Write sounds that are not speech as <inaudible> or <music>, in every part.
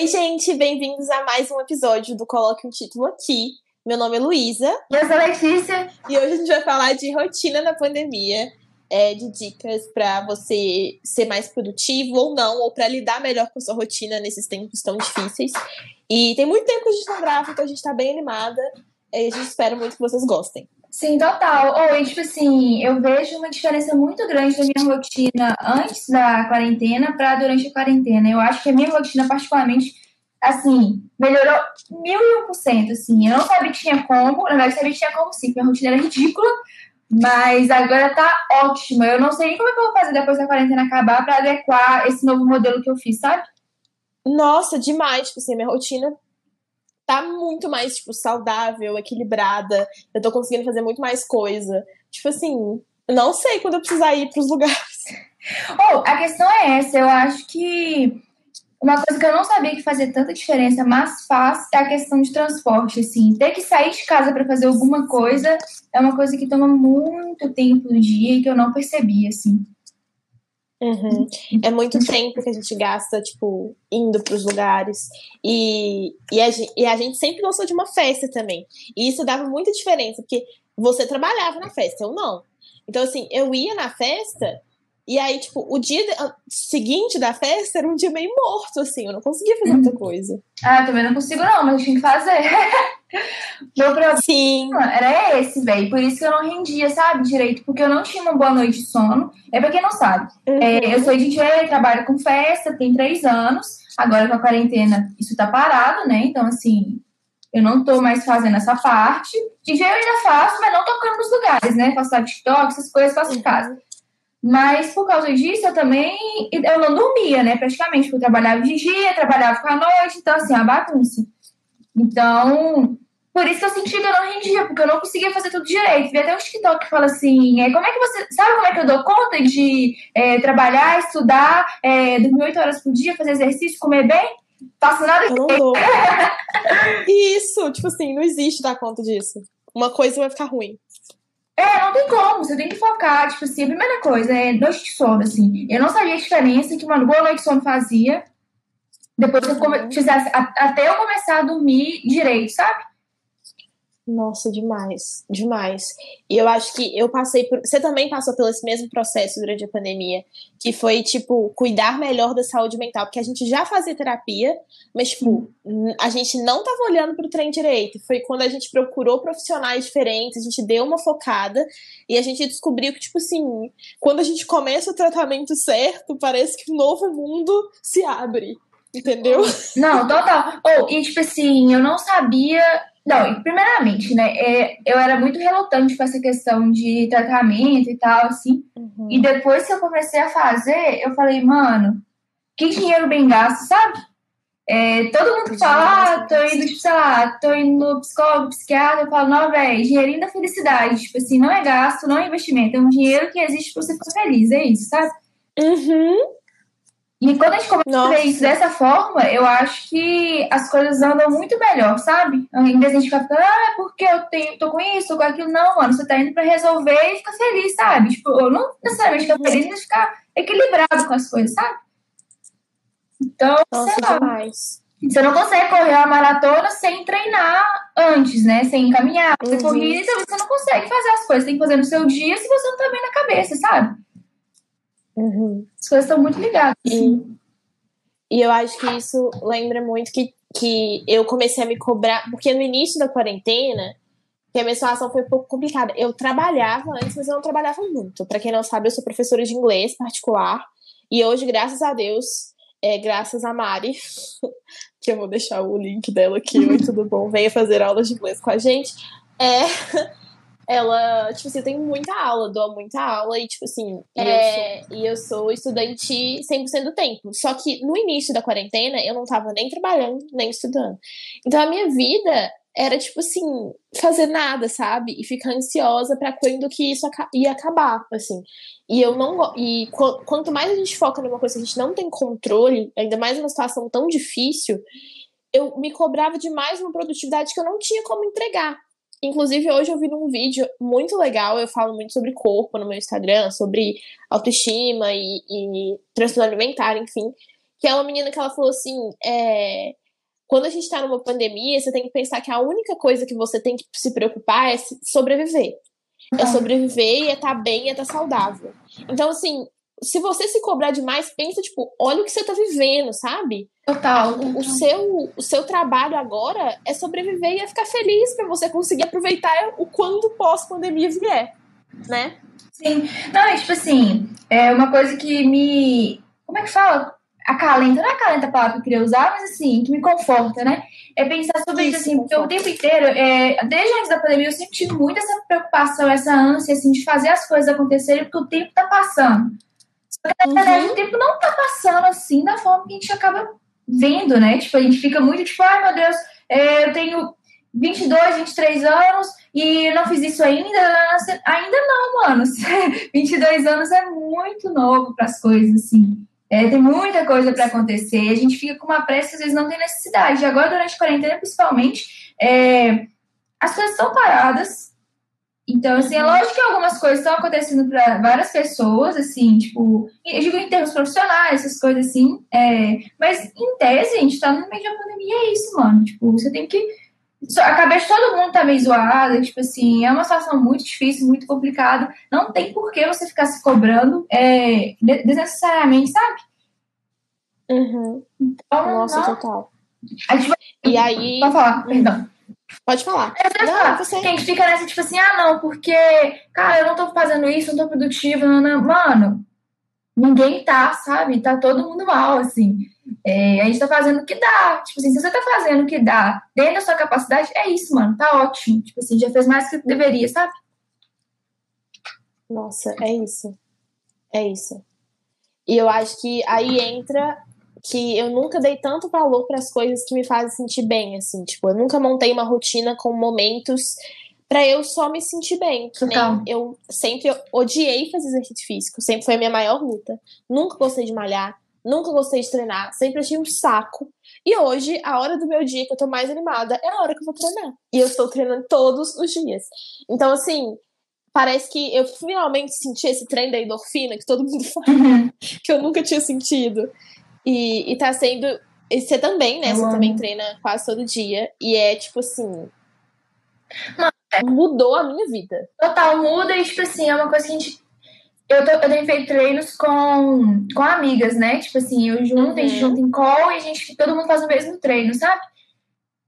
Oi, gente, bem-vindos a mais um episódio do Coloque um Título Aqui. Meu nome é Luísa. E eu sou a Letícia. E hoje a gente vai falar de rotina na pandemia, é, de dicas para você ser mais produtivo ou não, ou para lidar melhor com a sua rotina nesses tempos tão difíceis. E tem muito tempo que a gente não grava, então a gente tá bem animada. E a gente espera muito que vocês gostem. Sim, total. Ou, oh, tipo assim, eu vejo uma diferença muito grande da minha rotina antes da quarentena para durante a quarentena. Eu acho que a minha rotina, particularmente, assim, melhorou mil e um por cento, assim. Eu não sabia que tinha como, na verdade, sabia que tinha como sim, minha rotina era <laughs> ridícula, mas agora tá ótima. Eu não sei nem como é que eu vou fazer depois da quarentena acabar para adequar esse novo modelo que eu fiz, sabe? Nossa, demais. Tipo assim, minha rotina tá muito mais, tipo, saudável, equilibrada. Eu tô conseguindo fazer muito mais coisa. Tipo assim, não sei quando eu precisar ir pros lugares. <laughs> Oh, a questão é essa. Eu acho que uma coisa que eu não sabia que fazia tanta diferença, mas faz, é a questão de transporte, assim. Ter que sair de casa para fazer alguma coisa é uma coisa que toma muito tempo no dia e que eu não percebi, assim. Uhum. É muito tempo que a gente gasta, tipo, indo pros lugares. E, e, a, gente, e a gente sempre gostou de uma festa também. E isso dava muita diferença, porque você trabalhava na festa, eu não. Então, assim, eu ia na festa e aí, tipo, o dia seguinte da festa era um dia meio morto, assim, eu não conseguia fazer muita coisa. Ah, eu também não consigo, não, mas tinha que fazer. <laughs> Meu problema Sim. era esse, velho. Por isso que eu não rendia, sabe, direito, porque eu não tinha uma boa noite de sono. É pra quem não sabe. Uhum. É, eu sou DJ, trabalho com festa, tem três anos. Agora com a quarentena, isso tá parado, né? Então, assim, eu não tô mais fazendo essa parte. DJ eu ainda faço, mas não tocando nos lugares, né? Faço TikTok, essas coisas, faço em casa. Mas por causa disso, eu também eu não dormia, né? Praticamente, porque eu trabalhava de dia, trabalhava com a noite, então assim, a bagunça. Então, por isso que eu senti que eu não rendia, porque eu não conseguia fazer tudo direito. Vi até um TikTok que fala assim: é, como é que você. Sabe como é que eu dou conta de é, trabalhar, estudar, é, dormir oito horas por dia, fazer exercício, comer bem? Faço nada eu não dou. Isso, tipo assim, não existe dar conta disso. Uma coisa vai ficar ruim. É, não tem como, você tem que focar. Tipo assim, a primeira coisa é noite de sono, assim. Eu não sabia a diferença que uma boa noite de sono fazia depois que eu come... fizesse, até eu começar a dormir direito, sabe? Nossa, demais, demais. E eu acho que eu passei por. Você também passou pelo esse mesmo processo durante a pandemia, que foi, tipo, cuidar melhor da saúde mental, porque a gente já fazia terapia, mas, tipo, a gente não tava olhando pro trem direito. Foi quando a gente procurou profissionais diferentes, a gente deu uma focada e a gente descobriu que, tipo assim, quando a gente começa o tratamento certo, parece que um novo mundo se abre. Entendeu? Não, total. Ou, oh, e tipo assim, eu não sabia não, primeiramente, né, é, eu era muito relutante com essa questão de tratamento e tal, assim. Uhum. E depois que eu comecei a fazer, eu falei, mano, que dinheiro bem gasto, sabe? É, todo mundo que fala, ah, tô indo, tipo, sei lá, tô indo no psicólogo, psiquiatra, eu falo, não, velho, dinheirinho da felicidade. Tipo assim, não é gasto, não é investimento, é um dinheiro que existe pra você ficar feliz, é isso, sabe? Uhum. E quando a gente começa Nossa. a ver isso dessa forma, eu acho que as coisas andam muito melhor, sabe? Em vez de a gente ficar ficando, ah, é porque eu tenho, tô com isso, com aquilo. Não, mano, você tá indo pra resolver e ficar feliz, sabe? Tipo, eu não necessariamente ficar feliz, mas ficar equilibrado com as coisas, sabe? Então, Nossa, sei lá. Demais. Você não consegue correr uma maratona sem treinar antes, né? Sem caminhar. Você uhum. corrida, você não consegue fazer as coisas. Tem que fazer no seu dia se você não tá bem na cabeça, sabe? Uhum. As coisas estão muito ligadas. E, e eu acho que isso lembra muito que, que eu comecei a me cobrar, porque no início da quarentena, que a minha situação foi um pouco complicada. Eu trabalhava antes, mas eu não trabalhava muito. Para quem não sabe, eu sou professora de inglês particular. E hoje, graças a Deus, é, graças a Mari, <laughs> que eu vou deixar o link dela aqui, oi, <laughs> tudo bom? Venha fazer aulas de inglês com a gente. É, ela, tipo assim, eu tenho muita aula, dou muita aula e, tipo assim, é, eu sou, e eu sou estudante 100% do tempo. Só que no início da quarentena eu não tava nem trabalhando, nem estudando. Então a minha vida era, tipo assim, fazer nada, sabe? E ficar ansiosa para quando que isso ia acabar, assim. E eu não. E quanto mais a gente foca numa coisa que a gente não tem controle, ainda mais numa situação tão difícil, eu me cobrava demais uma produtividade que eu não tinha como entregar. Inclusive, hoje eu vi num vídeo muito legal, eu falo muito sobre corpo no meu Instagram, sobre autoestima e, e transtorno alimentar, enfim. que é uma menina que ela falou assim, é, quando a gente está numa pandemia, você tem que pensar que a única coisa que você tem que se preocupar é sobreviver. É sobreviver e é estar tá bem, é estar tá saudável. Então, assim, se você se cobrar demais, pensa, tipo, olha o que você tá vivendo, sabe? Total. O, o seu, o seu trabalho agora é sobreviver e é ficar feliz para você conseguir aproveitar o quando pós-pandemia vier, né? Sim. Não, é tipo assim, é uma coisa que me. Como é que fala? Acalenta, não é acalenta a palavra que eu queria usar, mas assim, que me conforta, né? É pensar sobre isso, isso assim, porque o tempo inteiro, é, desde antes da pandemia, eu sempre tive muito essa preocupação, essa ânsia, assim, de fazer as coisas acontecerem, porque o tempo tá passando. Só que, na verdade, uhum. o tempo não tá passando assim da forma que a gente acaba vendo, né? Tipo, a gente fica muito tipo, ai meu Deus, é, eu tenho 22, 23 anos e não fiz isso ainda. Ainda não, mano. <laughs> 22 anos é muito novo para as coisas, assim. É, tem muita coisa para acontecer. A gente fica com uma pressa, às vezes não tem necessidade. Agora, durante a quarentena, principalmente, é, as coisas estão paradas. Então, assim, é lógico que algumas coisas estão acontecendo para várias pessoas, assim, tipo, eu digo em termos profissionais, essas coisas assim, é, mas em tese, a gente tá no meio de uma pandemia, é isso, mano. Tipo, você tem que. A cabeça de todo mundo tá meio zoada, tipo assim, é uma situação muito difícil, muito complicada. Não tem por que você ficar se cobrando é, desnecessariamente, sabe? Uhum. Então, Nossa, não... total. A gente vai... E aí. Pode falar, perdão. Pode falar. É, não. Você... A gente fica nessa, tipo assim, ah, não, porque, cara, eu não tô fazendo isso, não tô produtiva, não, não. mano, ninguém tá, sabe? Tá todo mundo mal, assim. É, a gente tá fazendo o que dá. Tipo assim, se você tá fazendo o que dá dentro da sua capacidade, é isso, mano, tá ótimo. Tipo assim, já fez mais do que deveria, sabe? Nossa, é isso. É isso. E eu acho que aí entra que eu nunca dei tanto valor para as coisas que me fazem sentir bem, assim, tipo, eu nunca montei uma rotina com momentos para eu só me sentir bem, que nem eu sempre odiei fazer exercício físico, sempre foi a minha maior luta. Nunca gostei de malhar, nunca gostei de treinar, sempre achei um saco. E hoje, a hora do meu dia que eu tô mais animada é a hora que eu vou treinar. E eu estou treinando todos os dias. Então, assim, parece que eu finalmente senti esse trem da endorfina que todo mundo fala, uhum. <laughs> que eu nunca tinha sentido. E, e tá sendo. E você também, né? Eu você amo. também treina quase todo dia. E é tipo assim. É. Mudou a minha vida. Total, muda e, tipo assim, é uma coisa que a gente. Eu, tô, eu tenho feito treinos com, com amigas, né? Tipo assim, eu junto, uhum. a gente uhum. junta em call e a gente, todo mundo faz o mesmo treino, sabe?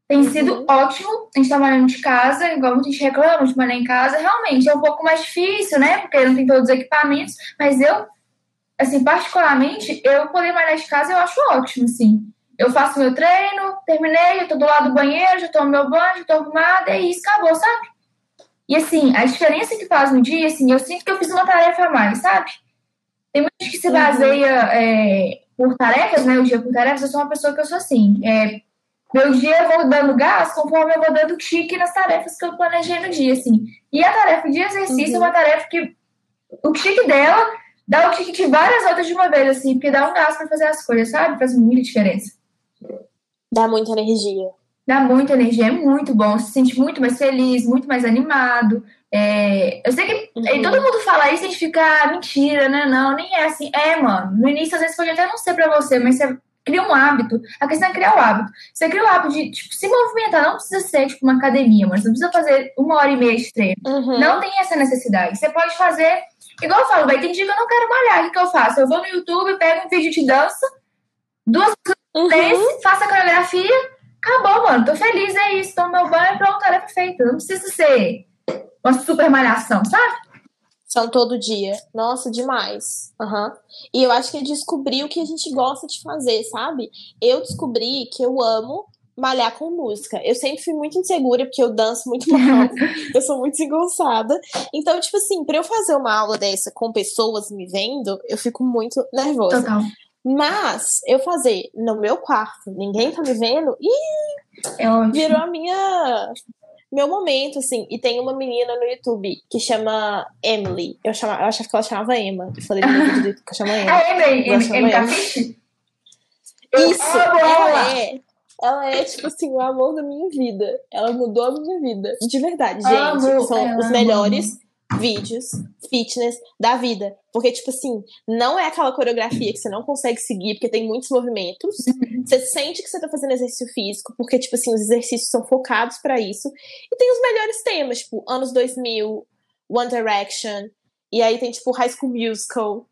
Tem uhum. sido ótimo. A gente tá malhando de casa, igual muita gente reclama de malhar em casa. Realmente é um pouco mais difícil, né? Porque não tem todos os equipamentos. Mas eu assim, particularmente, eu poder malhar de casa eu acho ótimo, assim. Eu faço meu treino, terminei, eu tô do lado do banheiro, já tomo meu banho, já tô arrumada, é isso, acabou, sabe? E assim, a diferença que faz no dia, assim, eu sinto que eu fiz uma tarefa a mais, sabe? Tem muita gente que se uhum. baseia é, por tarefas, né? O dia por tarefas, eu sou uma pessoa que eu sou assim. É, meu dia eu vou dando gás conforme eu vou dando tique nas tarefas que eu planejei no dia, assim. E a tarefa de exercício uhum. é uma tarefa que o tique dela dá o ticket várias outras de uma vez, assim, porque dá um gás pra fazer as coisas, sabe? Faz muita diferença. Dá muita energia. Dá muita energia, é muito bom. Você se sente muito mais feliz, muito mais animado. É... Eu sei que uhum. todo mundo fala isso e a gente fica, ah, mentira, né? Não, nem é assim. É, mano. No início, às vezes, pode até não ser pra você, mas você cria um hábito. A questão é criar o hábito. Você cria o hábito de tipo, se movimentar. Não precisa ser tipo uma academia, mas não precisa fazer uma hora e meia de treino. Uhum. Não tem essa necessidade. Você pode fazer Igual eu falo, vai, tem dia que eu não quero malhar. O que, que eu faço? Eu vou no YouTube, pego um vídeo de dança, duas uhum. desse, faço a coreografia, acabou, mano. Tô feliz, é isso. Tomo meu banho, pronto, tarefa feita. Não precisa ser uma super malhação, sabe? São todo dia. Nossa, demais. Uhum. E eu acho que é descobrir o que a gente gosta de fazer, sabe? Eu descobri que eu amo malhar com música. Eu sempre fui muito insegura, porque eu danço muito mal, <laughs> eu sou muito desengonçada. Então, tipo assim, pra eu fazer uma aula dessa com pessoas me vendo, eu fico muito nervosa. Total. Mas eu fazer no meu quarto, ninguém tá me vendo, e é virou a minha meu momento, assim. E tem uma menina no YouTube que chama Emily. Eu, chama, eu achava que ela chamava Emma. Eu falei no vídeo <laughs> que eu chamo Emma. Ah, Emily, Emily, Emily. Isso, ela é ela é, tipo assim, o amor da minha vida. Ela mudou a minha vida. De verdade, gente. Amo, são os melhores. vídeos fitness da vida. Porque, tipo assim, não é aquela coreografia que você não consegue seguir, porque tem muitos movimentos. Uhum. Você sente que você tá fazendo exercício físico, porque, tipo assim, os exercícios são focados para isso. E tem os melhores temas, tipo, anos 2000, One Direction. E aí tem, tipo, High School Musical.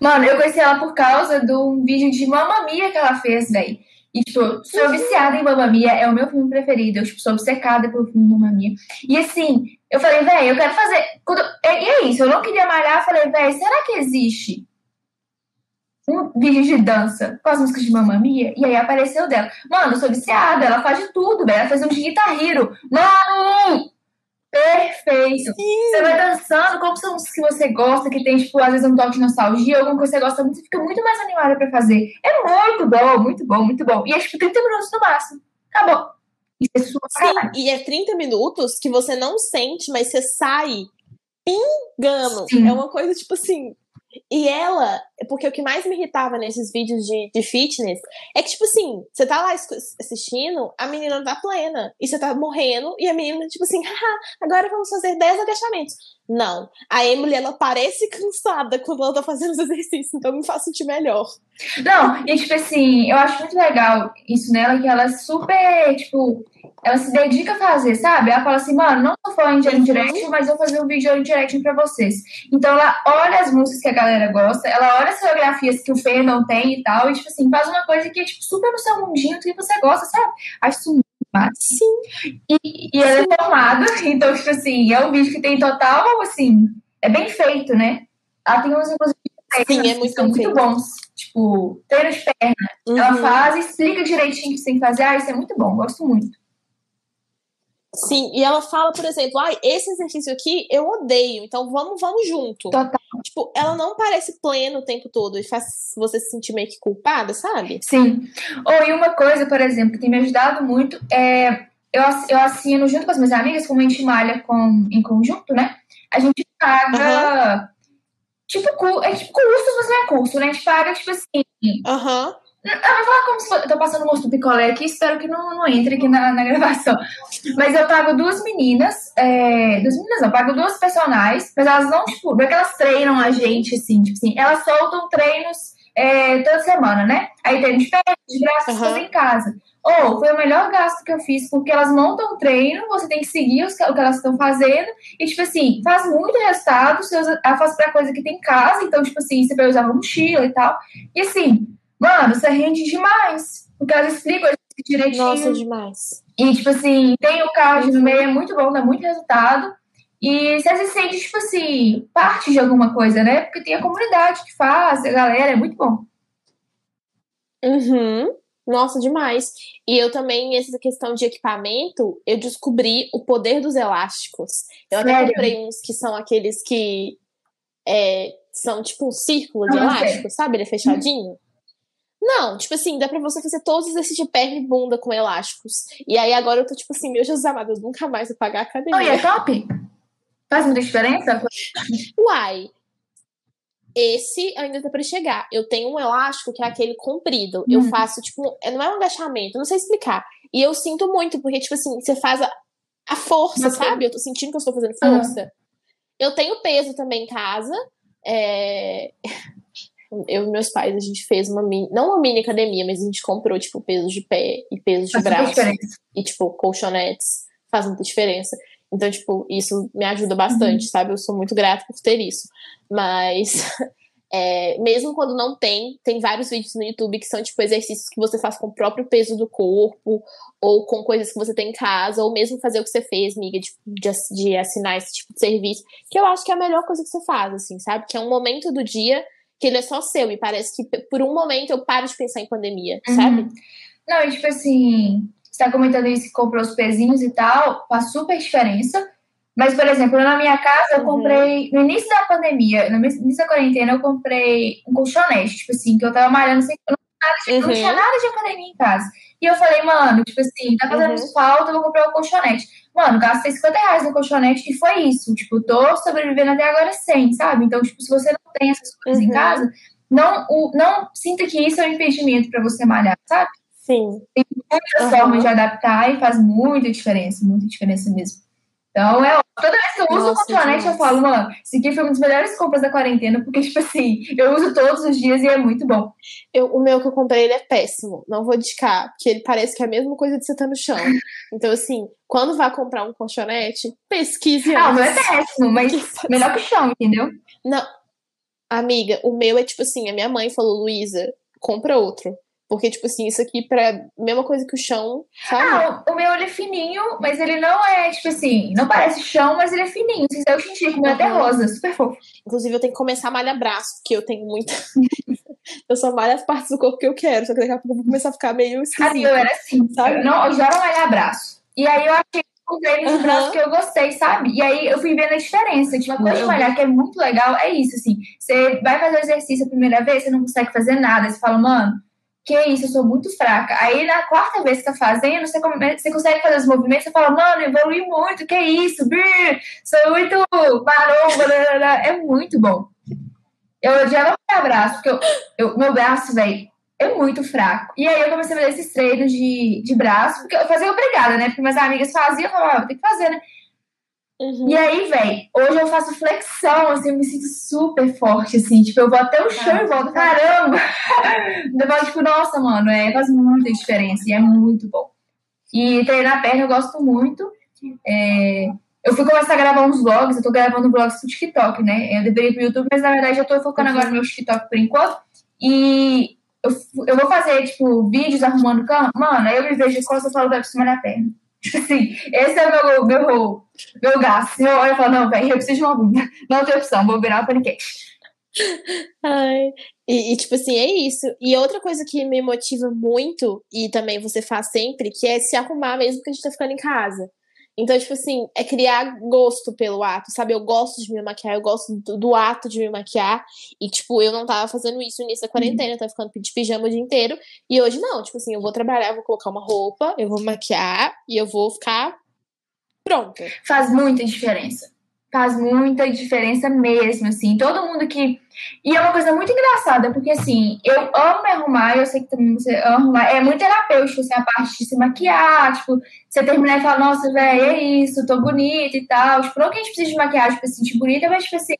Mano, eu conheci ela por causa de um vídeo de Mamma Mia que ela fez, velho. E, tipo, sou viciada em Mamma Mia, é o meu filme preferido. Eu, tipo, sou obcecada pelo filme Mamma Mia. E, assim, eu falei, velho, eu quero fazer... Quando... E é isso, eu não queria malhar. Eu falei, velho, será que existe um vídeo de dança com as músicas de Mamma Mia? E aí apareceu dela. Mano, eu sou viciada, ela faz de tudo, velho. Ela fez um de Guitar Hero. Mano! Perfeito. Sim. Você vai dançando, como são músicas que você gosta, que tem, tipo, às vezes um toque de nostalgia, alguma coisa que você gosta muito, você fica muito mais animada pra fazer. É muito bom, muito bom, muito bom. E é tipo 30 minutos no máximo. Acabou. Isso é sua Sim, e é 30 minutos que você não sente, mas você sai pingando. Sim. É uma coisa, tipo assim. E ela, porque o que mais me irritava nesses vídeos de, de fitness é que, tipo assim, você tá lá assistindo, a menina tá plena, e você tá morrendo, e a menina, tipo assim, <laughs> agora vamos fazer 10 agachamentos. Não. A Emily, ela parece cansada quando ela tá fazendo os exercícios, então me faz sentir melhor. Não, e tipo assim, eu acho muito legal isso nela, que ela é super, tipo, ela se dedica a fazer, sabe? Ela fala assim, mano, não sou fã de One Direction, mas vou fazer um vídeo de One Direction pra vocês. Então ela olha as músicas que a galera gosta, ela olha as coreografias que o fandom tem e tal, e tipo assim, faz uma coisa que é tipo super no seu mundinho, que você gosta, sabe? Acho isso massa. Sim. E, e ela é formada, então, tipo assim, é um vídeo que tem total, assim, é bem feito, né? Ela tem uns, inclusive, Sim, é que muito são muito bons. Tipo, treino de perna. Ela Uhum. faz e explica direitinho o que você tem que fazer. Ah, isso é muito bom, gosto muito. Sim, e ela fala, por exemplo, ah, esse exercício aqui eu odeio, então vamos, vamos junto. Total. Tipo, ela não parece plena o tempo todo e faz você se sentir meio que culpada, sabe? Sim. Ou e uma coisa, por exemplo, que tem me ajudado muito é. Eu, eu assino junto com as minhas amigas, como a gente malha com, em conjunto, né? A gente paga. Tipo, cu- é tipo custos, mas não é custo, né? A gente paga, tipo assim. Aham. Ah, vou falar como se. Eu tô passando o moço do picolé aqui, espero que não, não entre aqui na, na gravação. Mas eu pago duas meninas. É, duas meninas não, eu pago duas personagens, mas elas não, tipo, não é que elas treinam a gente, assim, tipo assim, elas soltam treinos é, toda semana, né? Aí treino de perna, de Aham. fazer em casa. Ou foi o melhor gasto que eu fiz, porque elas montam o treino, você tem que seguir os o que elas estão fazendo, e, tipo assim, faz muito resultado, você usa, ela faz pra coisa que tem em casa, então, tipo assim, você vai usar uma mochila e tal. E assim, mano, você rende demais. Porque elas explicam direitinho. Nossa, demais. E, tipo assim, tem o card no meio, é muito bom, dá muito resultado. E você se sente, tipo assim, parte de alguma coisa, né? Porque tem a comunidade que faz, a galera, é muito bom. Uhum. Nossa, demais. E eu também, essa questão de equipamento, eu descobri o poder dos elásticos. Eu até Sério? comprei uns que são aqueles que é, são tipo um círculo de Ah, sei. elástico, sabe? Ele é fechadinho. Não, tipo assim, dá pra você fazer todos os exercícios de perna e bunda com elásticos. E aí agora eu tô tipo assim, meu Jesus amado, eu nunca mais vou pagar a Oh, e academia. é top? Faz muita diferença? Uai, esse ainda tá pra chegar. Eu tenho um elástico que é aquele comprido. Eu Hum. faço, tipo, é- não é um agachamento, não sei explicar. E eu sinto muito, porque, tipo assim, você faz a, a força, Você- sabe? Eu tô sentindo que eu estou fazendo força. Eu tenho peso também em casa. É... Eu e meus pais, a gente fez uma mini. Não uma mini academia, mas a gente comprou, tipo, peso de pé e peso de Faz braço e, tipo, colchonetes faz muita diferença. Então, tipo, isso me ajuda bastante, sabe? Eu sou muito grata por ter isso. Mas, <laughs> é, mesmo quando não tem, tem vários vídeos no YouTube que são, tipo, exercícios que você faz com o próprio peso do corpo, ou com coisas que você tem em casa, ou mesmo fazer o que você fez, miga, de, de, ass- de assinar esse tipo de serviço, que eu acho que é a melhor coisa que você faz, assim, sabe? Que é um momento do dia que ele é só seu, e parece que por um momento eu paro de pensar em pandemia, Uhum. sabe? Não, e tipo assim, você tá comentando isso que comprou os pezinhos e tal, faz super diferença. Mas, por exemplo, na minha casa, eu Uhum. comprei, no início da pandemia, no início da quarentena, eu comprei um colchonete, tipo assim, que eu tava malhando sem. Eu não, não tinha Uhum. nada de academia em casa. E eu falei, mano, tipo assim, tá fazendo Uhum. falta, eu vou comprar um colchonete. Mano, gastei 50 reais no colchonete e foi isso. Tipo, tô sobrevivendo até agora sem, sabe? Então, tipo, se você não tem essas coisas em Uhum. casa, não, o, não sinta que isso é um impedimento pra você malhar, sabe? Sim. muitas Aham. formas de adaptar e faz muita diferença, muita diferença mesmo. Então, é, toda vez que eu uso Nossa, o colchonete, eu falo, mano, esse aqui foi uma das melhores compras da quarentena, porque, tipo assim, eu uso todos os dias e é muito bom. Eu, o meu que eu comprei, ele é péssimo. Não vou indicar, porque ele parece que é a mesma coisa de você estar tá no chão. <laughs> Então, assim, quando vai comprar um colchonete, pesquise Ah, o meu é péssimo, mas <laughs> melhor que o chão, entendeu? Não. Amiga, o meu é tipo assim, a minha mãe falou, Luísa, compra outro. Porque, tipo assim, isso aqui pra mesma coisa que o chão, sabe? Ah, o, o meu ele é fininho, mas ele não é, tipo assim, não parece chão, mas ele é fininho. Se eu te indico, uhum. até rosa, super fofo. Inclusive, eu tenho que começar a malhar braço, porque eu tenho muita. <laughs> eu só malho as partes do corpo que eu quero, só que daqui a pouco eu vou começar a ficar meio esquisito. eu era assim, sabe? Eu, não, eu já não malhar braço. E aí eu achei um treino de braço que eu gostei, sabe? E aí eu fui vendo a diferença. Tipo, uma coisa de malhar que é muito legal é isso, assim. Você vai fazer o exercício a primeira vez, você não consegue fazer nada. Você fala, mano que isso, eu sou muito fraca. Aí na quarta vez que tá fazendo, você, come, você consegue fazer os movimentos, você fala, mano, evolui muito, que isso, brrr, sou muito maromba, é muito bom. Eu odiava meu braço, porque eu, eu meu braço, velho, é muito fraco. E aí eu comecei a fazer esses treinos de, de braço, porque eu fazia obrigada, né? Porque minhas amigas faziam, eu falava, ah, tem que fazer, né? Uhum. E aí, velho, hoje eu faço flexão, assim, eu me sinto super forte, assim, tipo, eu vou até o chão e volto, caramba! <laughs> eu falo, tipo, nossa, mano, é, faz muita diferença e é muito bom. E treinar a perna eu gosto muito. É, eu fui começar a gravar uns vlogs, eu tô gravando vlogs pro TikTok, né? Eu deveria ir pro YouTube, mas na verdade eu tô focando agora no meu TikTok por enquanto. E eu, eu vou fazer, tipo, vídeos arrumando cama. Mano, aí eu me vejo de costas e falo, vai pra cima da perna. Tipo assim, esse é o meu, meu, meu gasto. Eu olho falo, não, velho, eu preciso de uma bunda. Não tem opção, vou virar paniquete. Ai, e, e, tipo assim, é isso. E outra coisa que me motiva muito, e também você faz sempre, que é se arrumar mesmo que a gente tá ficando em casa. Então, tipo assim, é criar gosto pelo ato, sabe? Eu gosto de me maquiar, eu gosto do, do ato de me maquiar. E, tipo, eu não tava fazendo isso no início da quarentena, eu tava ficando de pijama o dia inteiro. E hoje não, tipo assim, eu vou trabalhar, vou colocar uma roupa, eu vou maquiar e eu vou ficar pronta. Faz muita diferença faz muita diferença mesmo, assim. Todo mundo que. E é uma coisa muito engraçada, porque assim, eu amo me arrumar, eu sei que também você ama arrumar. É muito terapêutico, assim, a parte de se maquiar, tipo, você terminar e falar, nossa, velho, é isso, tô bonita e tal. Tipo, não que a gente precisa de maquiagem pra se sentir bonita, mas, tipo assim,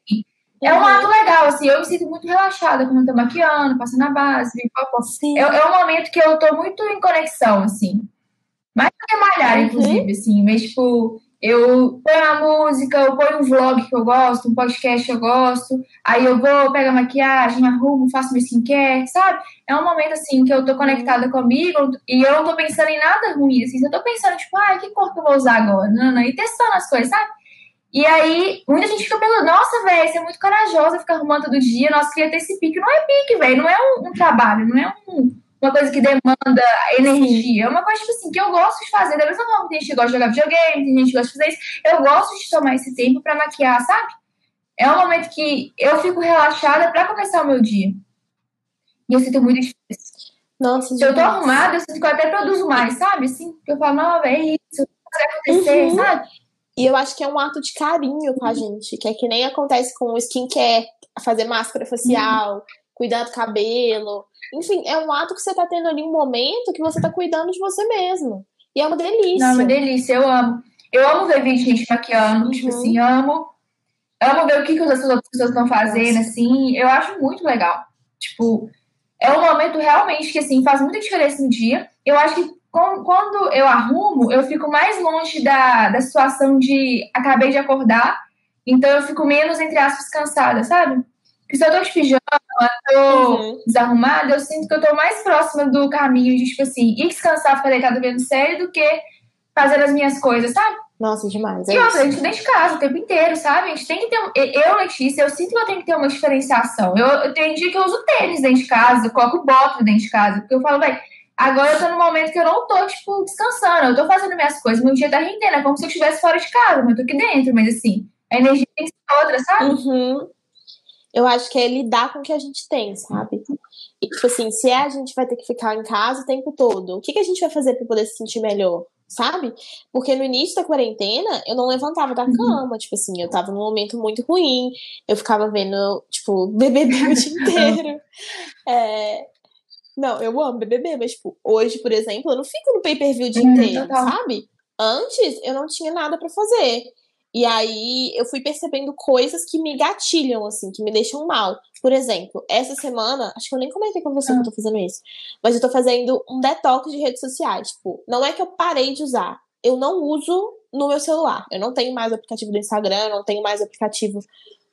é um uhum. ato legal, assim, eu me sinto muito relaxada quando eu tô maquiando, passando a base, é, é um momento que eu tô muito em conexão, assim. Mais do que malhar, uhum. inclusive, assim, mas, tipo, eu ponho a música, eu ponho um vlog que eu gosto, um podcast que eu gosto, aí eu vou, pego a maquiagem, arrumo, faço meu skincare, sabe? É um momento assim que eu tô conectada comigo e eu não tô pensando em nada ruim, assim, eu tô pensando, tipo, ah, que cor que eu vou usar agora? Nana, e testando as coisas, sabe? E aí, muita gente fica pensando, nossa, velho, você é muito corajosa ficar arrumando todo dia, nossa, queria ter esse pique. Não é pique, velho, não é um, um trabalho, não é um uma coisa que demanda energia. É uma coisa, tipo assim, que eu gosto de fazer. Da mesma forma que tem gente que gosta de jogar videogame, tem gente que gosta de fazer isso. Eu gosto de tomar esse tempo pra maquiar, sabe? É um momento que eu fico relaxada pra começar o meu dia. E eu sinto muito diferença. Nossa, Se eu tô arrumada, eu sinto que eu até produzo mais, sabe? Assim, eu falo, não, é isso, vai acontecer, uhum. sabe? E eu acho que é um ato de carinho com a gente, que é que nem acontece com o skincare, fazer máscara facial, uhum. Cuidar do cabelo. Enfim, é um ato que você tá tendo ali um momento que você tá cuidando de você mesmo. E é uma delícia. Não, é uma delícia, eu amo. Eu amo ver vídeo de gente maquiando, tipo uhum. tipo assim, amo. Amo ver o que, que as outras pessoas estão fazendo, assim. Eu acho muito legal. Tipo, é um momento realmente que, assim, faz muita diferença no dia. Eu acho que quando eu arrumo, eu fico mais longe da, da situação de acabei de acordar, então eu fico menos, entre aspas, cansada, sabe? Porque se eu tô de pijama, tô uhum. desarrumada, eu sinto que eu tô mais próxima do caminho de, tipo assim, ir descansar, ficar deitada vendo série, do que fazer as minhas coisas, sabe? Nossa, demais. É e outra, a gente dentro de casa o tempo inteiro, sabe? A gente tem que ter. Eu, Letícia, eu sinto que eu tenho que ter uma diferenciação. Eu, eu tenho dia que eu uso tênis dentro de casa, eu coloco bota dentro de casa, porque eu falo, velho. Agora eu tô num momento que eu não tô, tipo, descansando. Eu tô fazendo minhas coisas. Meu dia tá rendendo. É como se eu estivesse fora de casa, mas eu tô aqui dentro. Mas assim, a energia tem que ser outra, sabe? Uhum eu acho que é lidar com o que a gente tem, sabe? E, tipo assim, se é a gente vai ter que ficar em casa o tempo todo, o que, que a gente vai fazer para poder se sentir melhor? Sabe? Porque no início da quarentena, eu não levantava da uhum. cama, tipo assim, eu tava num momento muito ruim, eu ficava vendo, tipo, <laughs> BBB o dia inteiro. É... Não, eu amo BBB, mas, tipo, hoje, por exemplo, eu não fico no pay-per-view o dia uhum, inteiro, sabe? Antes, eu não tinha nada para fazer. E aí eu fui percebendo coisas que me gatilham, assim, que me deixam mal. Por exemplo, essa semana, acho que eu nem comentei com você que eu tô fazendo isso, mas eu tô fazendo um detox de redes sociais. Tipo, não é que eu parei de usar, eu não uso no meu celular. Eu não tenho mais aplicativo do Instagram, eu não tenho mais aplicativo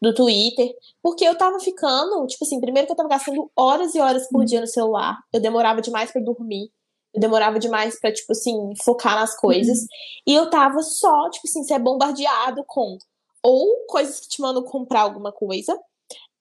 do Twitter, porque eu tava ficando, tipo assim, primeiro que eu tava gastando horas e horas por dia no celular, eu demorava demais para dormir. Eu demorava demais pra, tipo assim, focar nas coisas. Uhum. E eu tava só, tipo assim, ser bombardeado com ou coisas que te mandam comprar alguma coisa,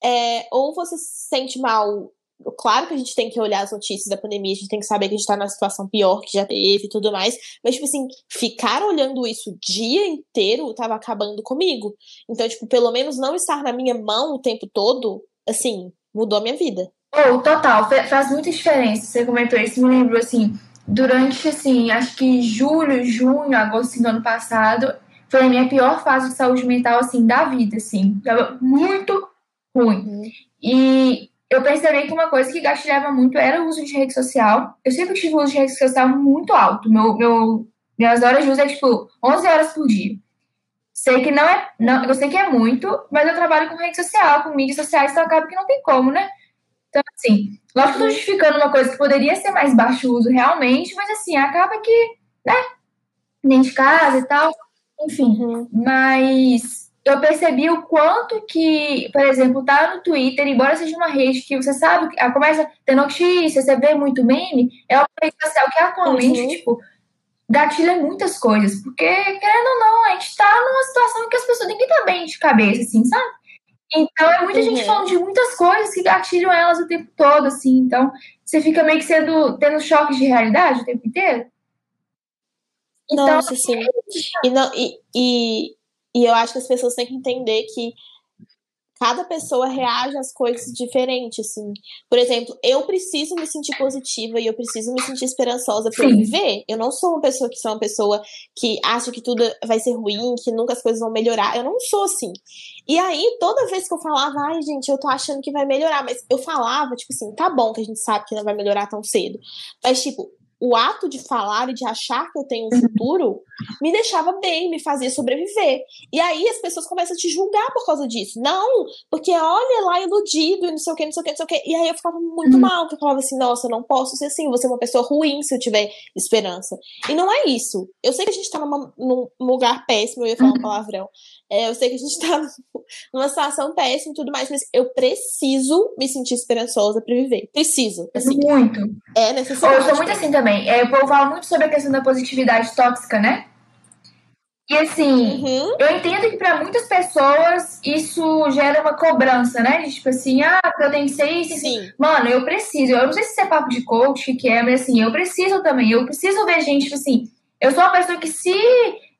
é, ou você se sente mal. Claro que a gente tem que olhar as notícias da pandemia, a gente tem que saber que a gente tá numa situação pior que já teve e tudo mais. Mas, tipo assim, ficar olhando isso o dia inteiro tava acabando comigo. Então, tipo, pelo menos não estar na minha mão o tempo todo, assim, mudou a minha vida. Oh, total, faz muita diferença. Você comentou isso, me lembro assim, durante assim, acho que julho, junho, agosto assim, do ano passado, foi a minha pior fase de saúde mental assim da vida, assim, tava muito ruim. Uhum. E eu percebi que uma coisa que gatilhava muito era o uso de rede social. Eu sempre tive o uso de rede social muito alto. Meu, meu, minhas horas de uso é tipo 11 horas por dia. Sei que não é, não, eu sei que é muito, mas eu trabalho com rede social, com mídias sociais, então acaba que não tem como, né? Então, assim, lógico que eu tô justificando uma coisa que poderia ser mais baixo uso realmente, mas assim, acaba que, né? Nem de casa e tal, enfim. Uhum. Mas eu percebi o quanto que, por exemplo, tá no Twitter, embora seja uma rede que você sabe, a começa a ter notícias, você vê muito meme, é uma rede social que atualmente, uhum. tipo, gatilha muitas coisas. Porque, querendo ou não, a gente tá numa situação que as pessoas têm que estar bem de cabeça, assim, sabe? Então é muita uhum. gente falando de muitas coisas que gatilham elas o tempo todo, assim. Então você fica meio que sendo, tendo choques de realidade o tempo inteiro. Então, Nossa, sim. E, não, e, e, e eu acho que as pessoas têm que entender que cada pessoa reage às coisas diferentes, assim. Por exemplo, eu preciso me sentir positiva e eu preciso me sentir esperançosa para viver. Eu não sou uma pessoa que sou uma pessoa que acha que tudo vai ser ruim, que nunca as coisas vão melhorar. Eu não sou assim. E aí, toda vez que eu falava, ai, gente, eu tô achando que vai melhorar, mas eu falava, tipo assim, tá bom que a gente sabe que não vai melhorar tão cedo. Mas, tipo, o ato de falar e de achar que eu tenho um futuro me deixava bem, me fazia sobreviver. E aí as pessoas começam a te julgar por causa disso. Não, porque olha lá iludido e não sei o que, não sei o que, não sei o que. E aí eu ficava muito uhum. mal, porque eu falava assim, nossa, eu não posso ser assim, você é uma pessoa ruim se eu tiver esperança. E não é isso. Eu sei que a gente tá numa, num lugar péssimo, eu ia falar um uhum. palavrão. É, eu sei que a gente tá <laughs> numa situação péssima e tudo mais, mas eu preciso me sentir esperançosa pra viver. Preciso. Assim. Muito. É necessário. Eu sou muito assim também. É, eu falo muito sobre a questão da positividade tóxica, né? E assim, uhum. eu entendo que para muitas pessoas isso gera uma cobrança, né? De, tipo assim, ah, eu tenho que ser isso. Sim. Mano, eu preciso. Eu não sei se isso é papo de coach, que é, mas assim, eu preciso também. Eu preciso ver gente, tipo assim. Eu sou uma pessoa que se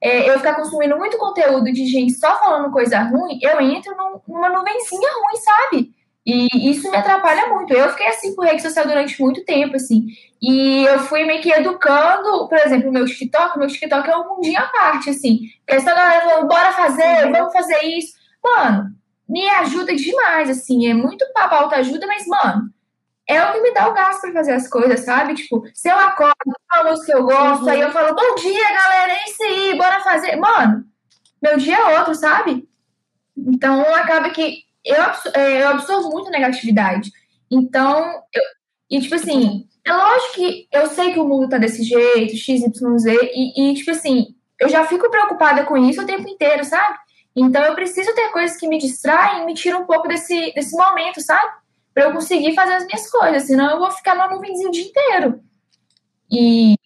é, eu ficar consumindo muito conteúdo de gente só falando coisa ruim, eu entro num, numa nuvenzinha ruim, sabe? E isso me atrapalha muito. Eu fiquei assim com rede social durante muito tempo, assim. E eu fui meio que educando, por exemplo, o meu TikTok. Meu TikTok é um mundinho à parte, assim. Essa galera falou, bora fazer, vamos fazer isso. Mano, me ajuda demais, assim. É muito papo alta ajuda, mas, mano, é o que me dá o gás pra fazer as coisas, sabe? Tipo, se eu acordo, música que eu gosto, uhum. aí eu falo, bom dia, galera, é isso aí, bora fazer. Mano, meu dia é outro, sabe? Então, acaba que eu, é, eu absorvo muito negatividade. Então, eu, e tipo assim, é lógico que eu sei que o mundo tá desse jeito, XYZ, e, e tipo assim, eu já fico preocupada com isso o tempo inteiro, sabe? Então eu preciso ter coisas que me distraem e me tiram um pouco desse, desse momento, sabe? Para eu conseguir fazer as minhas coisas, senão eu vou ficar na nuvenzinha o dia inteiro. E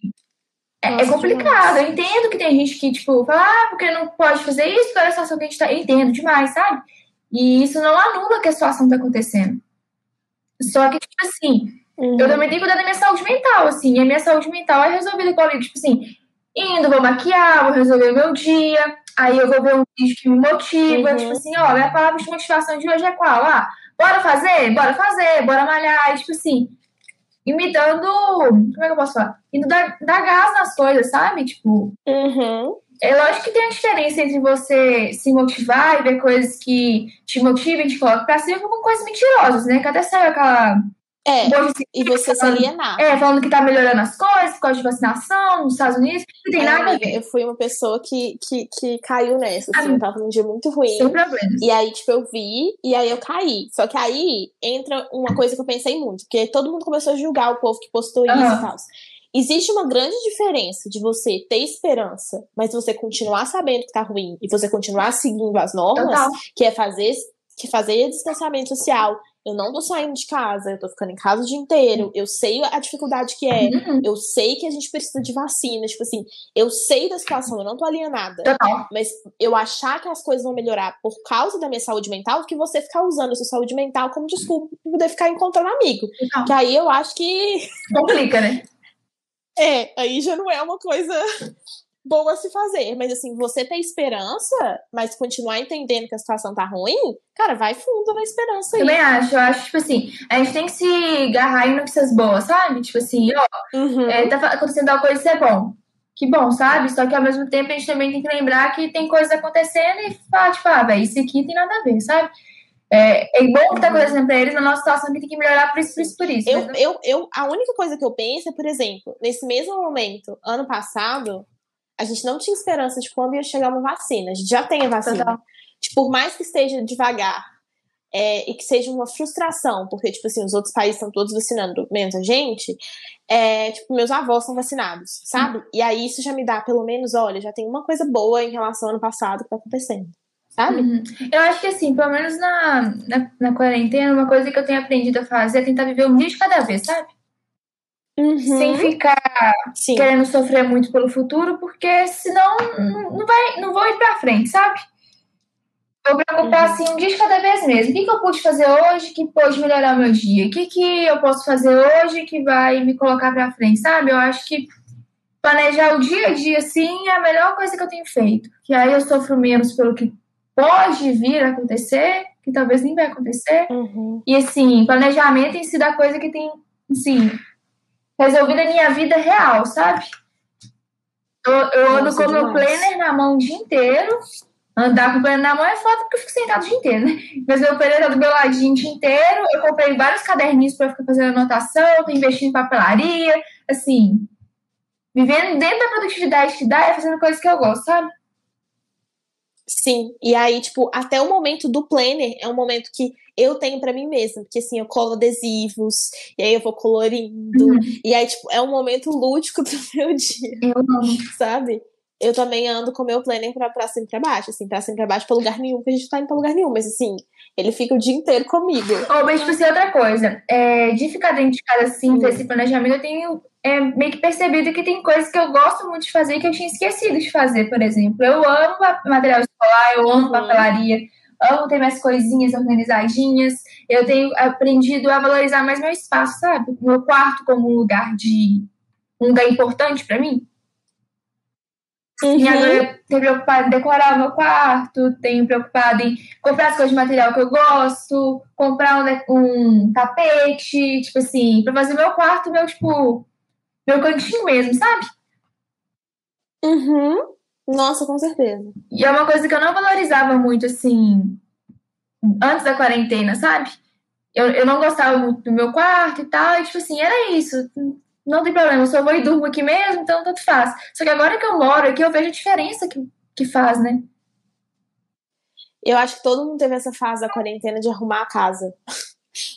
é, é complicado. Eu entendo que tem gente que, tipo, fala, ah, porque não pode fazer isso, porque a situação que a gente tá. Eu entendo demais, sabe? E isso não anula que a situação tá acontecendo. Só que, tipo assim, uhum. eu também tenho que cuidar da minha saúde mental, assim. E a minha saúde mental é resolvida com tipo assim, indo, vou maquiar, vou resolver o meu dia, aí eu vou ver um vídeo que me motiva, uhum. tipo assim, ó, minha palavra de motivação de hoje é qual? Ah, Bora fazer? Bora fazer, bora malhar. E, tipo assim, e me dando. Como é que eu posso falar? Indo dar, dar gás nas coisas, sabe? Tipo. Uhum. É lógico que tem a diferença entre você se motivar e ver coisas que te motivem, te colocam pra cima com coisas mentirosas, né? Que até saiu aquela, É, e você se alienar. É, falando que tá melhorando as coisas, por causa de vacinação nos Estados Unidos. Não tem é, nada amiga, a ver. Eu fui uma pessoa que, que, que caiu nessa, assim, eu tava num dia muito ruim. Sem problemas. E aí, tipo, eu vi, e aí eu caí. Só que aí entra uma coisa que eu pensei muito, porque todo mundo começou a julgar o povo que postou isso uhum. e tal. Existe uma grande diferença de você ter esperança, mas você continuar sabendo que tá ruim e você continuar seguindo as normas, Total. que é fazer que fazer distanciamento social, eu não tô saindo de casa, eu tô ficando em casa o dia inteiro, eu sei a dificuldade que é, uhum. eu sei que a gente precisa de vacina, tipo assim, eu sei da situação, eu não tô alienada. Total. Mas eu achar que as coisas vão melhorar por causa da minha saúde mental, que você ficar usando a sua saúde mental como desculpa pra poder ficar encontrando amigo. Total. Que aí eu acho que. Complica, né? <laughs> É, aí já não é uma coisa boa a se fazer. Mas assim, você ter esperança, mas continuar entendendo que a situação tá ruim, cara, vai fundo na esperança aí. Também acho, eu acho, tipo assim, a gente tem que se agarrar em notícias boas, sabe? Tipo assim, ó, uhum. é, tá acontecendo alguma coisa, isso é bom. Que bom, sabe? Só que ao mesmo tempo a gente também tem que lembrar que tem coisas acontecendo e falar, tipo, ah, velho, isso aqui tem nada a ver, sabe? É, é bom que tá uhum. acontecendo pra eles, na nossa situação que tem que melhorar por isso, por isso, por isso. Eu, eu, eu, a única coisa que eu penso é, por exemplo, nesse mesmo momento, ano passado, a gente não tinha esperança de quando ia chegar uma vacina. A gente já tem a vacina. Tipo, por mais que esteja devagar é, e que seja uma frustração, porque, tipo assim, os outros países estão todos vacinando, menos a gente, é, tipo, meus avós são vacinados, sabe? Hum. E aí isso já me dá, pelo menos, olha, já tem uma coisa boa em relação ao ano passado que tá acontecendo. Sabe? Uhum. Eu acho que assim, pelo menos na, na, na quarentena, uma coisa que eu tenho aprendido a fazer é tentar viver um dia de cada vez, sabe? Uhum. Sem ficar Sim. querendo sofrer muito pelo futuro, porque senão não, vai, não vou ir pra frente, sabe? Vou preocupar uhum. assim um dia de cada vez mesmo. O que, que eu pude fazer hoje que pode melhorar o meu dia? O que, que eu posso fazer hoje que vai me colocar pra frente, sabe? Eu acho que planejar o dia a dia, assim, é a melhor coisa que eu tenho feito. Que aí eu sofro menos pelo que pode vir a acontecer, que talvez nem vai acontecer. Uhum. E assim, planejamento em si da coisa que tem, assim, resolvido a minha vida real, sabe? Eu, eu ando com o meu planner na mão o dia inteiro. Andar com o planner na mão é foda porque eu fico sentado o dia inteiro, né? Mas meu planner tá do meu ladinho o dia inteiro. Eu comprei vários caderninhos pra ficar fazendo anotação, tô investindo em papelaria, assim. Vivendo dentro da produtividade que dá é fazendo coisas que eu gosto, sabe? Sim, e aí, tipo, até o momento do planner é um momento que eu tenho para mim mesma, porque assim, eu colo adesivos, e aí eu vou colorindo, uhum. e aí, tipo, é um momento lúdico <laughs> do meu dia. Eu amo. Sabe? Eu também ando com o meu planner pra, pra cima e pra baixo, assim, pra cima e pra baixo pra lugar nenhum, porque a gente tá indo pra lugar nenhum, mas assim, ele fica o dia inteiro comigo. Ou, mas, tipo assim, outra coisa, é, de ficar dentro de casa assim, hum. esse planejamento, eu tenho é, meio que percebido que tem coisas que eu gosto muito de fazer que eu tinha esquecido de fazer, por exemplo. Eu amo material escolar, eu amo uhum. papelaria, amo ter minhas coisinhas organizadinhas. Eu tenho aprendido a valorizar mais meu espaço, sabe? Meu quarto como um lugar de. um lugar importante para mim. Uhum. E agora eu tenho preocupado em decorar o meu quarto, tenho preocupado em comprar as coisas de material que eu gosto, comprar um, um tapete, tipo assim, pra fazer meu quarto, meu, tipo, meu cantinho mesmo, sabe? Uhum. Nossa, com certeza. E é uma coisa que eu não valorizava muito, assim, antes da quarentena, sabe? Eu, eu não gostava muito do meu quarto e tal, e tipo assim, era isso. Não tem problema, eu só vou e durmo aqui mesmo, então tanto faz. Só que agora que eu moro aqui, eu vejo a diferença que, que faz, né? Eu acho que todo mundo teve essa fase da quarentena de arrumar a casa.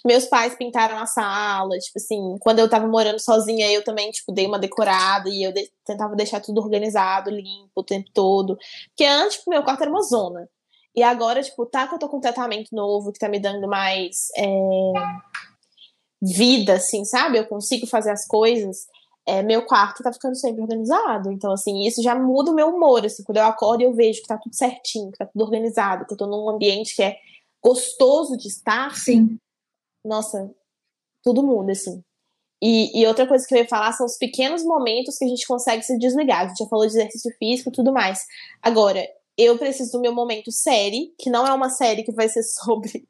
Meus pais pintaram a sala, tipo assim, quando eu tava morando sozinha, eu também, tipo, dei uma decorada e eu de tentava deixar tudo organizado, limpo o tempo todo. Porque antes, tipo, meu quarto era uma zona. E agora, tipo, tá que eu tô com um tratamento novo, que tá me dando mais é, vida, assim, sabe? Eu consigo fazer as coisas. É, meu quarto tá ficando sempre organizado. Então, assim, isso já muda o meu humor. Assim, quando eu acordo eu vejo que tá tudo certinho, que tá tudo organizado, que eu tô num ambiente que é gostoso de estar. Sim nossa, tudo muda, assim. E, e, outra coisa que eu ia falar são os pequenos momentos que a gente consegue se desligar. A gente já falou de exercício físico e tudo mais. Agora, eu preciso do meu momento série, que não é uma série que vai ser <laughs> sobre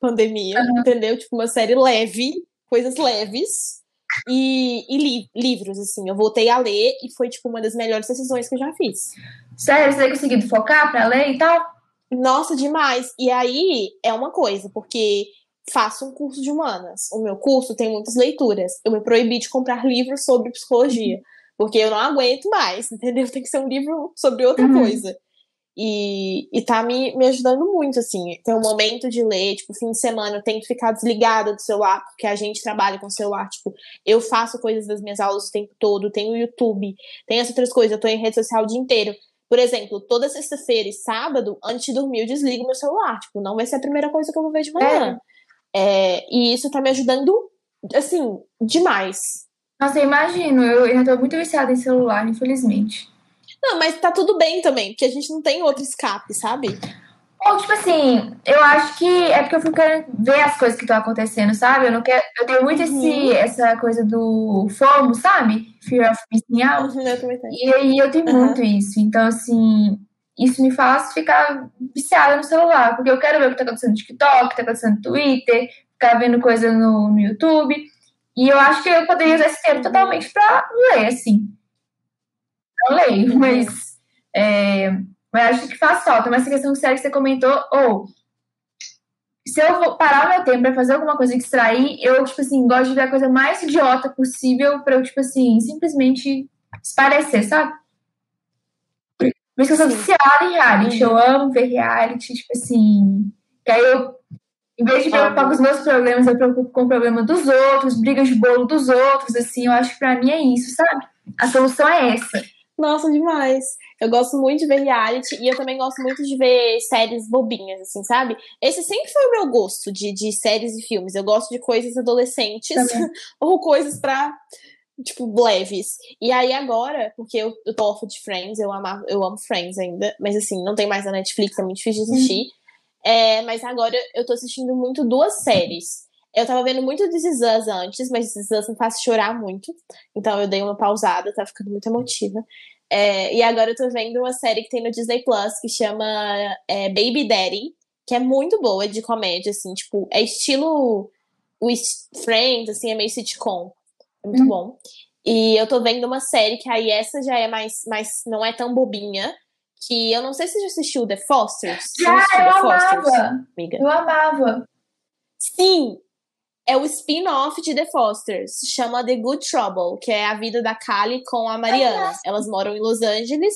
pandemia, uhum. entendeu? Tipo, uma série leve, coisas leves. E, e li livros, assim. Eu voltei a ler e foi, tipo, uma das melhores decisões que eu já fiz. Sério? Você tem conseguido focar pra ler e tal? Nossa, demais. E aí, é uma coisa, porque faço um curso de humanas. O meu curso tem muitas leituras. Eu me proibi de comprar livros sobre psicologia, porque eu não aguento mais, <laughs> entendeu? Tem que ser um livro sobre outra uhum. coisa. E, e tá me, me ajudando muito, assim. Tem um momento de ler, tipo, fim de semana eu tento ficar desligada do celular, porque a gente trabalha com o celular. Tipo, eu faço coisas das minhas aulas o tempo todo, tenho o YouTube, tem essas outras coisas, eu tô em rede social o dia inteiro. Por exemplo, toda sexta-feira e sábado, antes de dormir, eu desligo meu celular. Tipo, não vai ser a primeira coisa que eu vou ver de manhã. É. É, e isso tá me ajudando, assim, demais. Nossa, eu imagino. Eu, eu tô muito viciada em celular, infelizmente. Não, mas tá tudo bem também, porque a gente não tem outro escape, sabe? Ou, tipo assim, eu acho que é porque eu fico querendo ver as coisas que estão acontecendo, sabe? Eu não quero. Eu tenho muito esse, uhum. essa coisa do FOMO, sabe? Fear of missing out. Uhum, eu também tenho. E aí eu tenho uhum. muito isso. Então, assim, isso me faz ficar viciada no celular, porque eu quero ver o que tá acontecendo no TikTok, o que tá acontecendo no Twitter, ficar vendo coisa no, no YouTube. E eu acho que eu poderia usar esse tempo totalmente pra ler, assim eu leio, <laughs> mas, é, mas acho que faz falta. Mas essa questão que você comentou, ou oh, se eu vou parar meu tempo pra fazer alguma coisa extrair, eu, tipo assim, gosto de ver a coisa mais idiota possível pra eu, tipo assim, simplesmente esparecer, sabe? Que eu sou viciada em reality. Eu amo ver reality, tipo assim. Que aí eu, em vez de preocupar com os meus problemas, eu preocupo com o problema dos outros, brigas de bolo dos outros, assim. Eu acho que pra mim é isso, sabe? A solução é essa. Nossa, demais. Eu gosto muito de ver reality e eu também gosto muito de ver séries bobinhas, assim, sabe? Esse sempre foi o meu gosto de, de séries e filmes. Eu gosto de coisas adolescentes <laughs> ou coisas pra, tipo, leves. E aí agora, porque eu, eu tô off de Friends, eu, amava, eu amo Friends ainda, mas assim, não tem mais na Netflix, é muito difícil de assistir. Uhum. É, mas agora eu tô assistindo muito duas séries. Eu tava vendo muito This Is Us antes, mas This Is Us me faz chorar muito. Então eu dei uma pausada, tá ficando muito emotiva. É, e agora eu tô vendo uma série que tem no Disney Plus que chama é, Baby Daddy, que é muito boa, é de comédia, assim, tipo, é estilo o Friends, assim, é meio sitcom. É muito hum. bom. E eu tô vendo uma série que aí essa já é mais, mais não é tão bobinha, que eu não sei se você já assistiu The Fosters. Já, eu amava. Fosters, amiga. Eu amava. Sim, é o spin-off de The Fosters. Chama The Good Trouble, que é a vida da Kali com a Mariana. Elas moram em Los Angeles.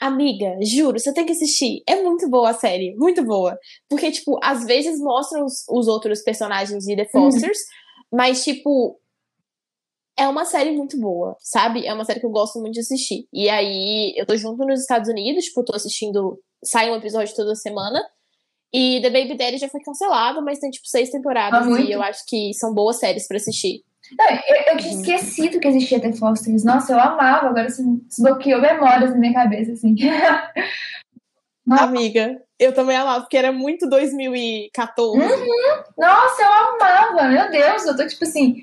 Amiga, juro, você tem que assistir. É muito boa a série, muito boa. Porque, tipo, às vezes mostram os, os outros personagens de The uhum. Fosters, uhum. mas, tipo, é uma série muito boa, sabe? É uma série que eu gosto muito de assistir. E aí, eu tô junto nos Estados Unidos, tipo, tô assistindo. Sai um episódio toda semana. E The Baby Daddy já foi cancelado, mas tem tipo seis temporadas ah, e eu acho que são boas séries para assistir. eu, eu tinha uhum. esquecido que existia The Fosters. Nossa, eu amava, agora assim, desbloqueou memórias na minha cabeça, assim. <laughs> Amiga, eu também amava, porque era muito 2014. Uhum. Nossa, eu amava, meu Deus, eu tô tipo assim,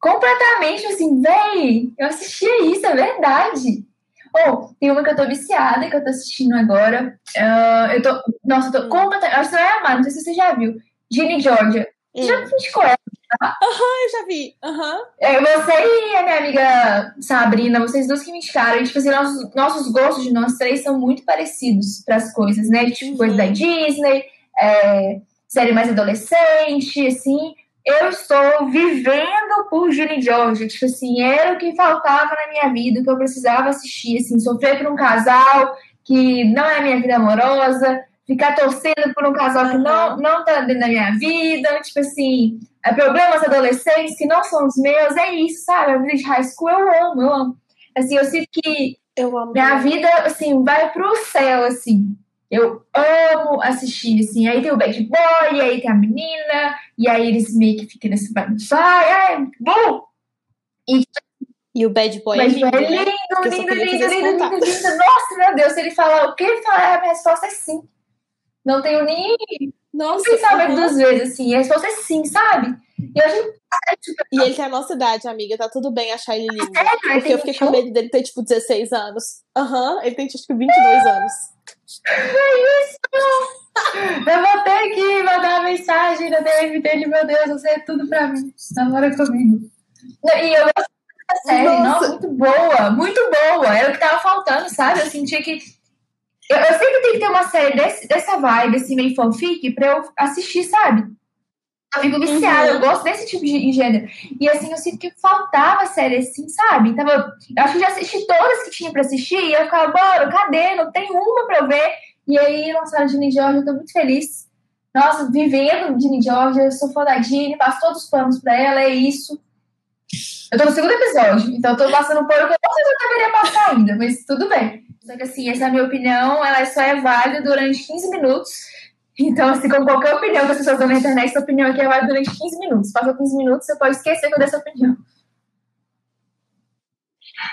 completamente assim, véi, eu assistia isso, é verdade. Oh, tem uma que eu tô viciada, que eu tô assistindo agora. Uh, eu tô. Nossa, eu tô hum. completamente. Acho que você vai amar, não sei se você já viu. Ginny Georgia. Hum. Já indicou ela? Aham, uhum, eu já vi. Uhum. É, você e a minha amiga Sabrina, vocês duas que me indicaram. E, tipo assim, nossos, nossos gostos de nós três são muito parecidos pras coisas, né? Tipo, uhum. coisa da Disney, é, série mais adolescente, assim eu estou vivendo por Ginny George. Tipo assim, era o que faltava na minha vida, o que eu precisava assistir, assim, sofrer por um casal que não é minha vida amorosa, ficar torcendo por um casal que não, não tá dentro da minha vida, tipo assim, é problemas adolescentes que não são os meus, é isso, sabe? A vida de high school eu amo, eu amo. Assim, eu sinto que eu amo. minha vida, assim, vai pro céu, assim. Eu amo assistir, assim. Aí tem o bad boy, aí tem a menina, e aí eles meio que ficam nesse vai, é bom! E, e o bad boy, bad é, lindo, é lindo, né? lindo, lindo, lindo, lindo, lindo, lindo, Nossa, meu Deus, se ele falar o que ele falar, a minha resposta é sim. Não tenho nem. Nossa, pensar uhum. duas vezes, assim. A resposta é sim, sabe? E, hoje, e ele tem a nossa idade, amiga. Tá tudo bem achar ele lindo. É, porque eu fiquei com medo dele ter, tipo, 16 anos. Aham, uhum, ele tem, tipo, 22 anos. É isso! Eu vou ter que mandar uma mensagem na DM dele, meu Deus, você é tudo pra mim. Namora comigo. E eu gosto da série, nossa. muito boa, muito boa. É o que tava faltando, sabe? Eu sentia que. Eu, eu sempre tenho que ter uma série desse, dessa vibe, assim, meio fanfic, pra eu assistir, sabe? Eu fico viciada, uhum. eu gosto desse tipo de gênero. E assim, eu sinto que faltava série assim, sabe? Tava, eu acho que já assisti todas que tinha pra assistir, e eu ficava, bora, cadê? Não tem uma pra eu ver. E aí lançaram Ginny George, eu tô muito feliz. Nossa, vivendo Ginny George, eu sou fã da Ginny, passo todos os planos pra ela, é isso. Eu tô no segundo episódio, então eu tô passando por o que eu não sei se eu deveria passar ainda, mas tudo bem. Só que assim, essa é a minha opinião, ela só é válida durante 15 minutos. Então, assim, como qualquer opinião que as pessoas dão na internet, essa opinião aqui é válida durante 15 minutos. Passou 15 minutos, você pode esquecer que eu dei essa opinião.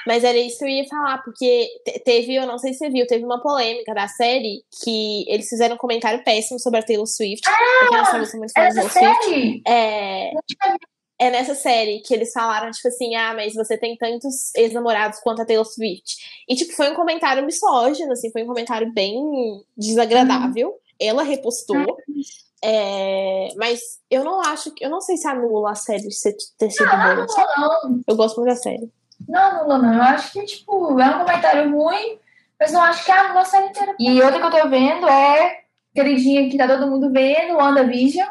Mas era isso que eu ia falar, porque teve, eu não sei se você viu, teve uma polêmica da série que eles fizeram um comentário péssimo sobre a Taylor Swift. Ah, porque muito fãs da Taylor Swift. É, é nessa série que eles falaram, tipo assim, ah, mas você tem tantos ex-namorados quanto a Taylor Swift. E, tipo, foi um comentário misógino, assim, foi um comentário bem desagradável. Hum. Ela repostou. É, mas eu não acho que. Eu não sei se anula a série ter sido não, boa. Não, Eu gosto muito da série. Não, anula não. Eu acho que, tipo, é um comentário ruim, mas não acho que anula a série inteira. E outra que eu tô vendo é queridinha que tá todo mundo vendo, WandaVision.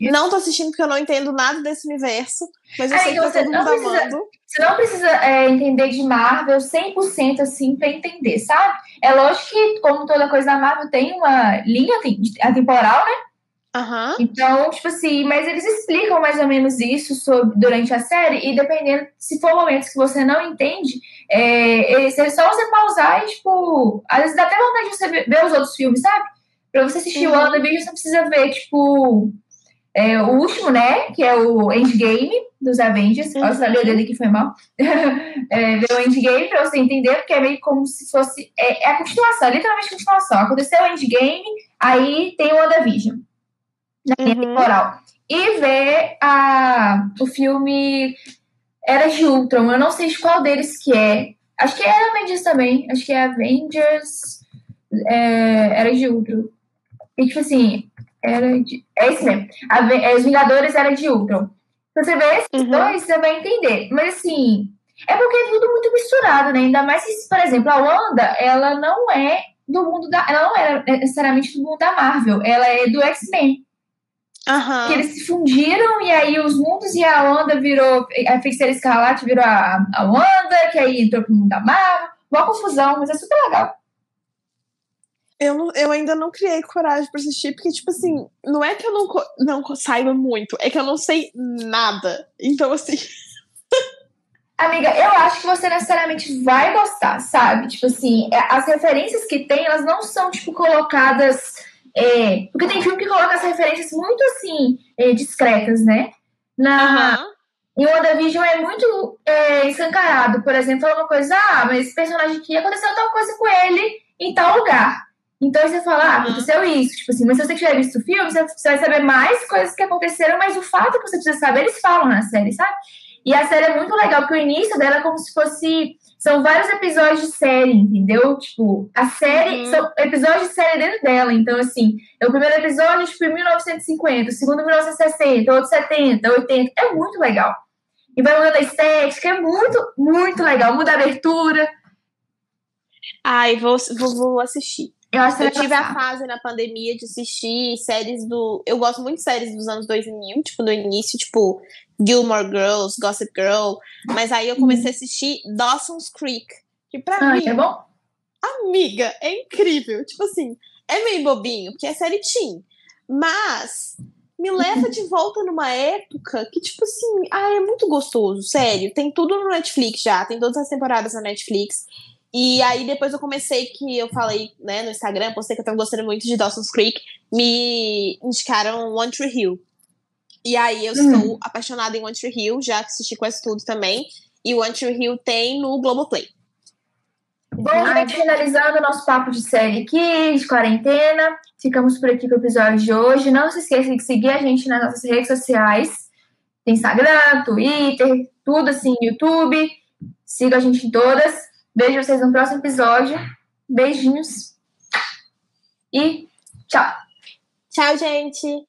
Não tô assistindo porque eu não entendo nada desse universo, mas eu é, sei que tá todo mundo precisa, amando. Você não precisa é, entender de Marvel 100% assim pra entender, sabe? É lógico que, como toda coisa da Marvel, tem uma linha temporal, né? Uhum. Então, tipo assim, mas eles explicam mais ou menos isso sobre, durante a série, e dependendo, se for momentos que você não entende, é, é só você pausar e, tipo, às vezes dá até vontade de você ver os outros filmes, sabe? Pra você assistir uhum. o WandaVision, você precisa ver, tipo, é, o último, né? Que é o Endgame dos Avengers. Uhum. Olha, sabia dele que foi mal. <laughs> é, ver o Endgame pra você entender, porque é meio como se fosse. É, é a continuação, é literalmente a continuação. Aconteceu o Endgame, aí tem o WandaVision. Na linha uhum. temporal. E ver a, o filme Era de Ultron. Eu não sei de qual deles que é. Acho que é Avengers também. Acho que é Avengers. É, era de Ultron. E tipo assim, era de. É isso mesmo. A, é, Os Vingadores era de Ultron. Se você ver esses uhum. dois, você vai entender. Mas assim, é porque é tudo muito misturado, né? Ainda mais se, por exemplo, a Wanda, ela não é do mundo da. Ela não era necessariamente do mundo da Marvel, ela é do X-Men. Uhum. Que eles se fundiram e aí os mundos e a Wanda virou. A feiticeira escarlate virou a, a Wanda, que aí entrou pro mundo da Marvel. Uma confusão, mas é super legal. Eu, não, eu ainda não criei coragem pra assistir, porque, tipo assim, não é que eu não, não saiba muito, é que eu não sei nada. Então, assim. <laughs> Amiga, eu acho que você necessariamente vai gostar, sabe? Tipo assim, é, as referências que tem, elas não são, tipo, colocadas. É... porque tem filme que coloca as referências muito, assim, é, discretas, né? Na. Uhum. E o WandaVision é muito é, escancarado. Por exemplo, fala uma coisa, ah, mas esse personagem aqui aconteceu tal coisa com ele em tal lugar. Então você fala, ah, aconteceu isso, tipo assim, mas se você tiver visto o filme, você vai saber mais coisas que aconteceram, mas o fato que você precisa saber, eles falam na série, sabe? E a série é muito legal, porque o início dela é como se fosse. São vários episódios de série, entendeu? Tipo, a série. Uhum. São episódios de série dentro dela. Então, assim, é o primeiro episódio, tipo, em 1950, o segundo em 1960, outro 70, 80. É muito legal. E vai mudando a estética, é muito, muito legal. Muda a abertura. Ai, vou, vou, vou assistir. Eu, eu tive a fase na pandemia de assistir séries do. Eu gosto muito de séries dos anos 2000, tipo, no início, tipo, Gilmore Girls, Gossip Girl. Mas aí eu comecei a assistir Dawson's Creek. Que pra ah, mim. É bom? Amiga, é incrível. Tipo assim, é meio bobinho, porque é série teen. Mas me leva de volta numa época que, tipo assim, ah, é muito gostoso, sério. Tem tudo no Netflix já, tem todas as temporadas na Netflix. E aí depois eu comecei que eu falei, né, no Instagram, postei que eu tava gostando muito de Dawson's Creek, me indicaram One Tree Hill. E aí eu hum. estou apaixonada em One Tree Hill, já assisti quase tudo também. E o One Tree Hill tem no Globoplay. Bom, gente, finalizando o nosso papo de série aqui, de quarentena. Ficamos por aqui com o episódio de hoje. Não se esqueça de seguir a gente nas nossas redes sociais. Instagram, Twitter, tudo assim, YouTube. Siga a gente em todas. Vejo vocês no próximo episódio. Beijinhos. E tchau. Tchau, gente.